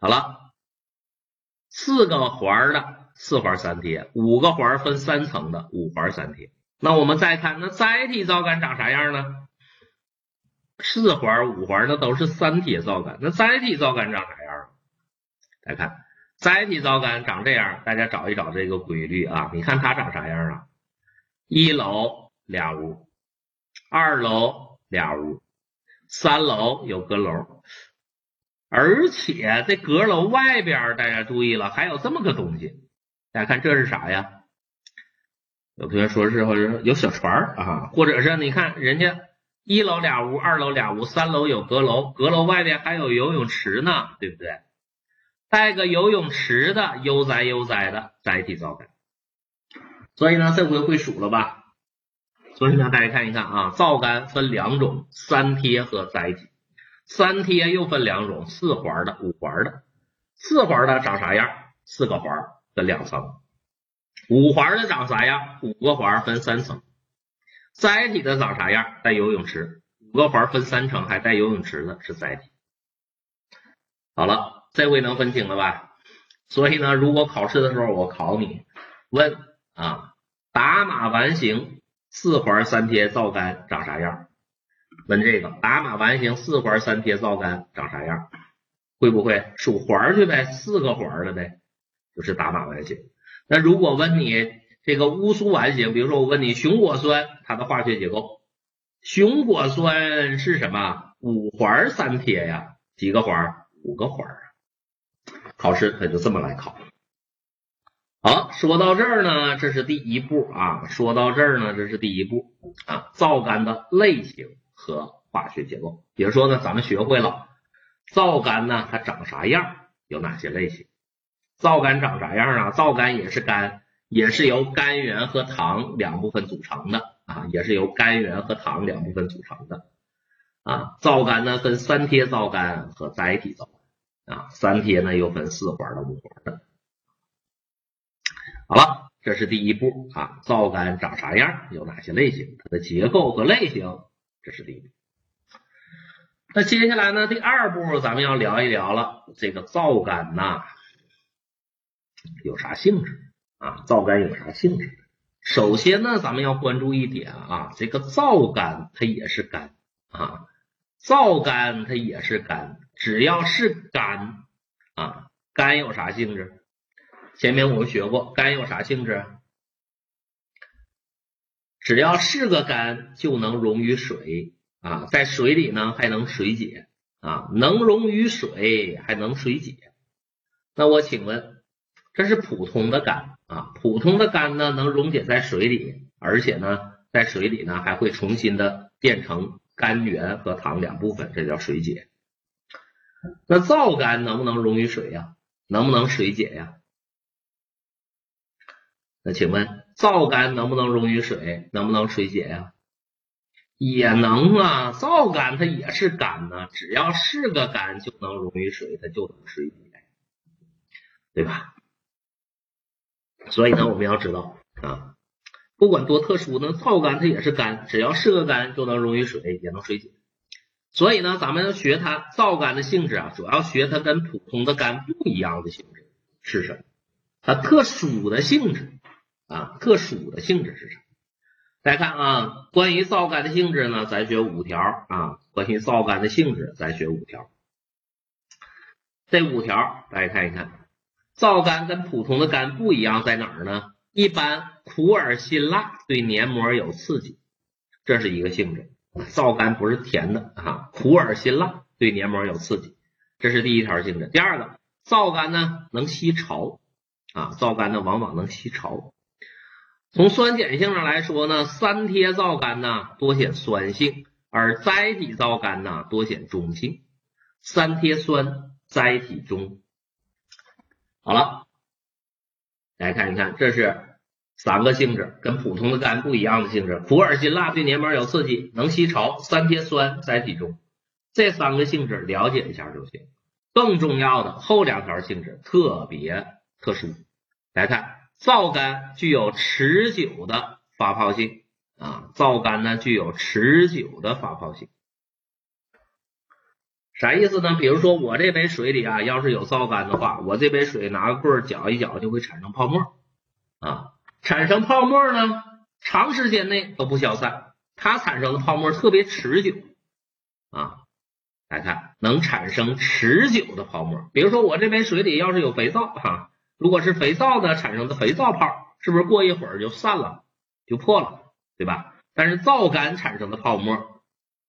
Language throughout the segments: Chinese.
好了，四个环的四环三贴，五个环分三层的五环三贴。那我们再看，那载体造杆长啥样呢？四环、五环那都是三铁造杆，那载体造杆长啥样？来看，载体造杆长这样，大家找一找这个规律啊。你看它长啥样啊？一楼俩屋，二楼俩屋，三楼有阁楼，而且这阁楼外边，大家注意了，还有这么个东西。大家看这是啥呀？有同学说是或者有小船啊，或者是你看人家。一楼俩屋，二楼俩屋，三楼有阁楼，阁楼外边还有游泳池呢，对不对？带个游泳池的悠哉悠哉的载体皂苷。所以呢，这回会数了吧？所以呢，大家看一看啊，皂苷分两种，三贴和载体。三贴又分两种，四环的、五环的。四环的长啥样？四个环分两层。五环的长啥样？五个环分三层。载体的长啥样？带游泳池，五个环分三层，还带游泳池的是载体。好了，这回能分清了吧？所以呢，如果考试的时候我考你，问啊，打马完形四环三贴皂苷长啥样？问这个打马完形四环三贴皂苷长啥样？会不会数环去呗？四个环的呗，就是打马完形。那如果问你？这个乌苏完形，比如说我问你熊果酸它的化学结构，熊果酸是什么？五环三贴呀，几个环？五个环啊。考试它就这么来考。好，说到这儿呢，这是第一步啊。说到这儿呢，这是第一步啊。皂苷的类型和化学结构，比如说呢，咱们学会了皂苷呢，它长啥样？有哪些类型？皂苷长啥样啊？皂苷也是苷。也是由甘原和糖两部分组成的啊，也是由甘原和糖两部分组成的啊。皂苷呢分三贴皂苷和载体皂苷啊，三贴呢又分四环的、五环的。好了，这是第一步啊，皂苷长啥样，有哪些类型，它的结构和类型，这是第一。那接下来呢，第二步咱们要聊一聊了，这个皂苷呐有啥性质？啊，皂苷有啥性质？首先呢，咱们要关注一点啊，这个皂苷它也是苷啊，皂苷它也是苷，只要是苷啊，苷有啥性质？前面我们学过，苷有啥性质？只要是个苷，就能溶于水啊，在水里呢还能水解啊，能溶于水还能水解。那我请问，这是普通的苷？啊，普通的苷呢能溶解在水里，而且呢在水里呢还会重新的变成甘源和糖两部分，这叫水解。那皂苷能不能溶于水呀？能不能水解呀？那请问皂苷能不能溶于水？能不能水解呀？也能啊，皂苷它也是苷呢，只要是个苷就能溶于水，它就能水解，对吧？所以呢，我们要知道啊，不管多特殊呢，皂苷它也是苷，只要是个苷就能溶于水，也能水解。所以呢，咱们要学它皂苷的性质啊，主要学它跟普通的苷不一样的性质是什么？它特殊的性质啊，特殊的性质是什么？大家看啊，关于皂苷的性质呢，咱学五条啊，关于皂苷的性质，咱学五条。这五条大家看一看。皂苷跟普通的苷不一样，在哪儿呢？一般苦而辛辣，对黏膜有刺激，这是一个性质。皂苷不是甜的啊，苦而辛辣，对黏膜有刺激，这是第一条性质。第二个，皂苷呢能吸潮啊，皂苷呢往往能吸潮。从酸碱性上来说呢，三贴皂苷呢多显酸性，而甾体皂苷呢多显中性。三贴酸，载体中。好了，来看一看，这是三个性质，跟普通的苷不一样的性质：苦、而辛、辣，对黏膜有刺激，能吸潮，三贴酸，载体中。这三个性质了解一下就行。更重要的后两条性质特别特殊。来看，皂苷具有持久的发泡性啊，皂苷呢具有持久的发泡性。啥意思呢？比如说我这杯水里啊，要是有皂苷的话，我这杯水拿个棍儿搅一搅，就会产生泡沫啊。产生泡沫呢，长时间内都不消散，它产生的泡沫特别持久啊。来看，能产生持久的泡沫。比如说我这杯水里要是有肥皂哈，如果是肥皂呢产生的肥皂泡，是不是过一会儿就散了，就破了，对吧？但是皂苷产生的泡沫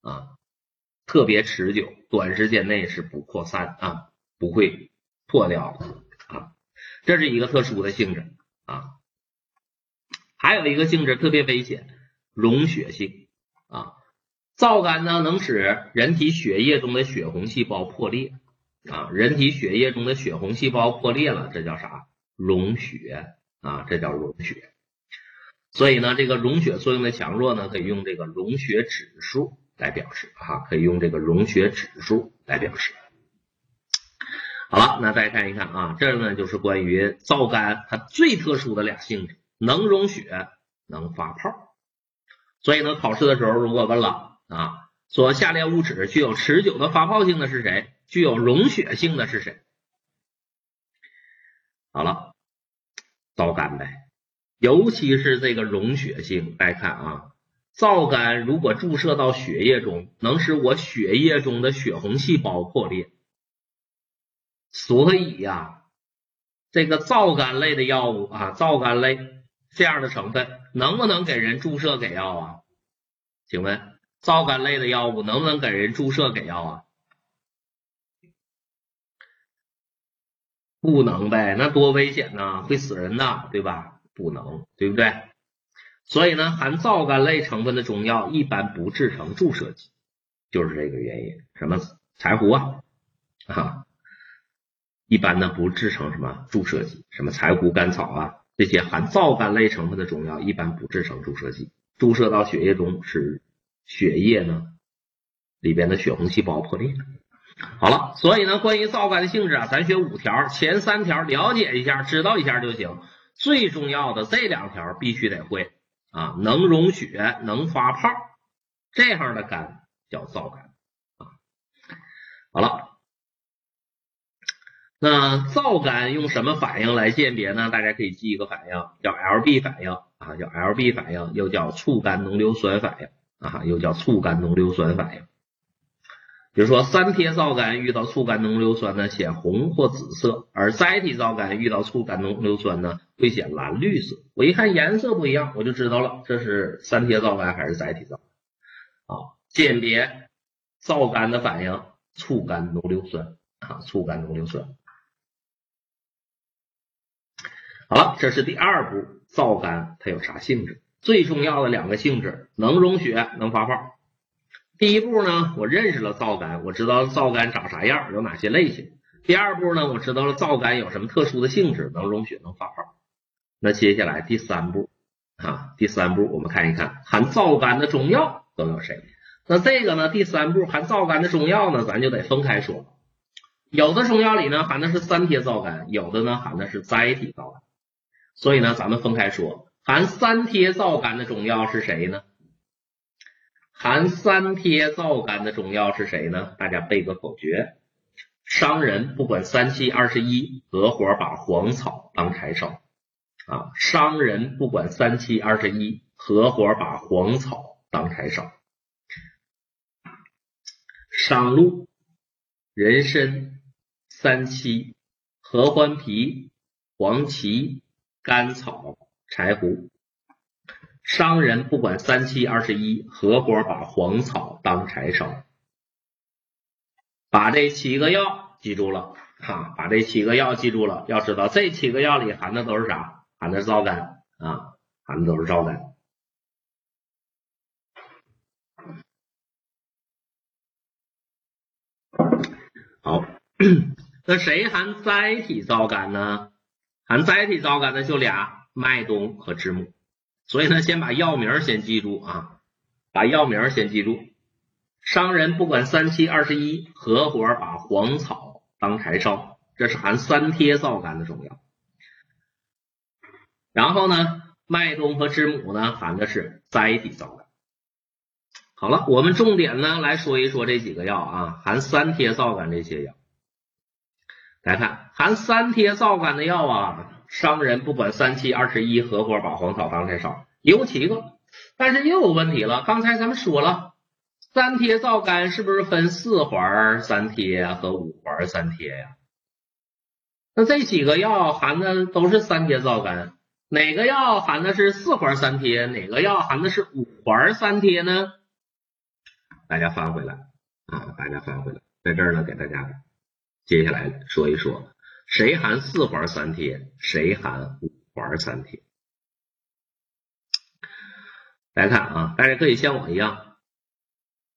啊，特别持久，短时间内是不扩散啊，不会破掉的啊。这是一个特殊的性质啊。还有一个性质特别危险，溶血性啊。皂苷呢，能使人体血液中的血红细胞破裂啊，人体血液中的血红细胞破裂了，这叫啥？溶血啊，这叫溶血。所以呢，这个溶血作用的强弱呢，可以用这个溶血指数来表示啊，可以用这个溶血指数来表示。好了，那再看一看啊，这呢就是关于皂苷它最特殊的俩性质，能溶血，能发泡。所以呢，考试的时候如果问了。啊，说下列物质具有持久的发泡性的是谁？具有溶血性的是谁？好了，皂苷呗，尤其是这个溶血性。大家看啊，皂苷如果注射到血液中，能使我血液中的血红细胞破裂。所以呀，这个皂苷类的药物啊，皂苷类这样的成分，能不能给人注射给药啊？请问？皂苷类的药物能不能给人注射给药啊？不能呗，那多危险呐，会死人的，对吧？不能，对不对？所以呢，含皂苷类成分的中药一般不制成注射剂，就是这个原因。什么柴胡啊啊，一般呢不制成什么注射剂，什么柴胡、甘草啊这些含皂苷类成分的中药一般不制成注射剂，注射到血液中使。血液呢里边的血红细胞破裂。好了，所以呢，关于皂苷的性质啊，咱学五条，前三条了解一下，知道一下就行。最重要的这两条必须得会啊，能溶血，能发泡，这样的苷叫皂苷啊。好了，那皂苷用什么反应来鉴别呢？大家可以记一个反应，叫 Lb 反应啊，叫 Lb 反应，又叫醋苷浓硫酸反应。啊，又叫醋苷浓硫酸反应。比如说，三萜皂苷遇到醋苷浓硫酸呢，显红或紫色；而载体皂苷遇到醋苷浓硫酸呢，会显蓝绿色。我一看颜色不一样，我就知道了，这是三萜皂苷还是载体皂。啊，鉴别皂苷的反应，醋苷浓硫酸啊，醋苷浓硫酸。好了，这是第二步，皂苷它有啥性质？最重要的两个性质，能溶血，能发泡。第一步呢，我认识了皂苷，我知道皂苷长啥样，有哪些类型。第二步呢，我知道了皂苷有什么特殊的性质，能溶血，能发泡。那接下来第三步啊，第三步我们看一看含皂苷的中药都有谁。那这个呢，第三步含皂苷的中药呢，咱就得分开说。有的中药里呢含的是三萜皂苷，有的呢含的是载体皂苷，所以呢，咱们分开说。含三萜皂苷的中药是谁呢？含三萜皂苷的中药是谁呢？大家背个口诀：商人不管三七二十一，合伙把黄草当柴烧。啊，商人不管三七二十一，合伙把黄草当柴烧。商鹿、人参、三七、合欢皮、黄芪、甘草。柴胡，商人不管三七二十一，合伙把黄草当柴烧。把这七个药记住了哈，把这七个药记住了。要知道这七个药里含的都是啥？含的是皂苷啊，含的都是皂苷。好，那谁含载体皂苷呢？含载体皂苷的就俩。麦冬和知母，所以呢，先把药名先记住啊，把药名先记住。商人不管三七二十一，合伙把黄草当柴烧，这是含三萜皂苷的中药。然后呢，麦冬和知母呢，含的是载体皂苷。好了，我们重点呢来说一说这几个药啊，含三萜皂苷这些药。来看含三萜皂苷的药啊，商人不管三七二十一，合伙把黄草当柴烧，有七个。但是又有问题了，刚才咱们说了，三贴皂苷是不是分四环三贴和五环三贴呀？那这几个药含的都是三贴皂苷，哪个药含的是四环三贴，哪个药含的是五环三贴呢？大家翻回来啊，大家翻回来，在这儿呢，给大家接下来说一说，谁含四环三萜，谁含五环三萜。来看啊，大家可以像我一样，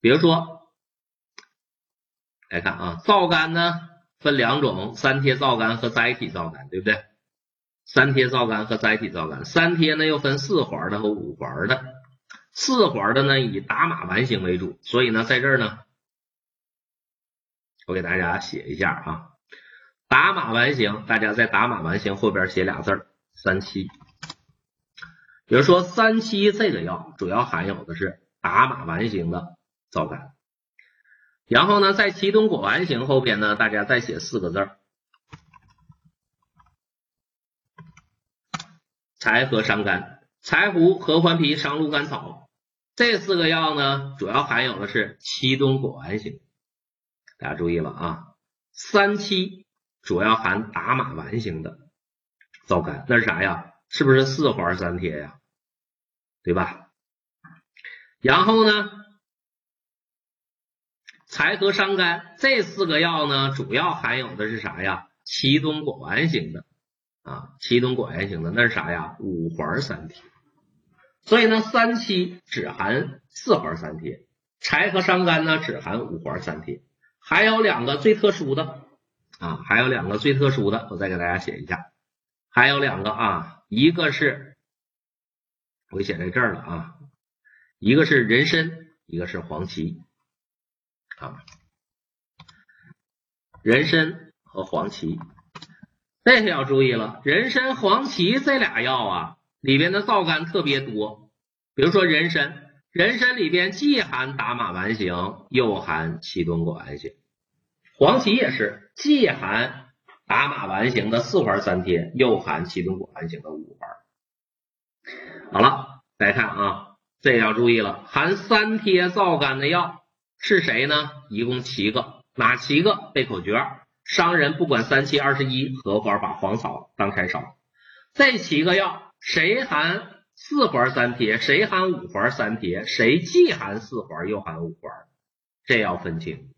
比如说，来看啊，皂苷呢分两种，三萜皂苷和载体皂苷，对不对？三萜皂苷和载体皂苷，三萜呢又分四环的和五环的，四环的呢以打马烷型为主，所以呢在这儿呢，我给大家写一下啊，打马烷型，大家在打马烷型后边写俩字儿，三七。比如说三七这个药主要含有的是打马烷型的皂苷，然后呢，在奇敦果丸型后边呢，大家再写四个字儿：柴禾伤肝、柴胡、合欢皮、伤鹿甘草。这四个药呢，主要含有的是奇敦果丸型。大家注意了啊，三七主要含打马烷型的皂苷，那是啥呀？是不是四环三萜呀？对吧？然后呢，柴和伤肝这四个药呢，主要含有的是啥呀？奇敦果烷型的啊，奇敦果烷型的那是啥呀？五环三萜。所以呢，三七只含四环三萜，柴和伤肝呢只含五环三萜。还有两个最特殊的啊，还有两个最特殊的，我再给大家写一下。还有两个啊，一个是，我写在这儿了啊，一个是人参，一个是黄芪啊，人参和黄芪，这些要注意了，人参、黄芪这俩药啊，里边的皂苷特别多，比如说人参，人参里边既含达马丸型，又含奇敦果烷型，黄芪也是既含。达马丸型的四环三萜，又含奇敦果烷型的五环。好了，再看啊，这要注意了，含三萜皂苷的药是谁呢？一共七个，哪七个？背口诀：商人不管三七二十一，合伙把黄草当柴烧。这七个药，谁含四环三萜？谁含五环三萜？谁既含四环又含五环？这要分清。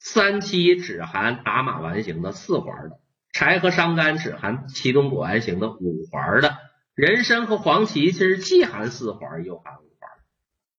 三七只含打马丸型的四环的，柴和伤肝只含其中果丸型的五环的，人参和黄芪其实既含四环又含五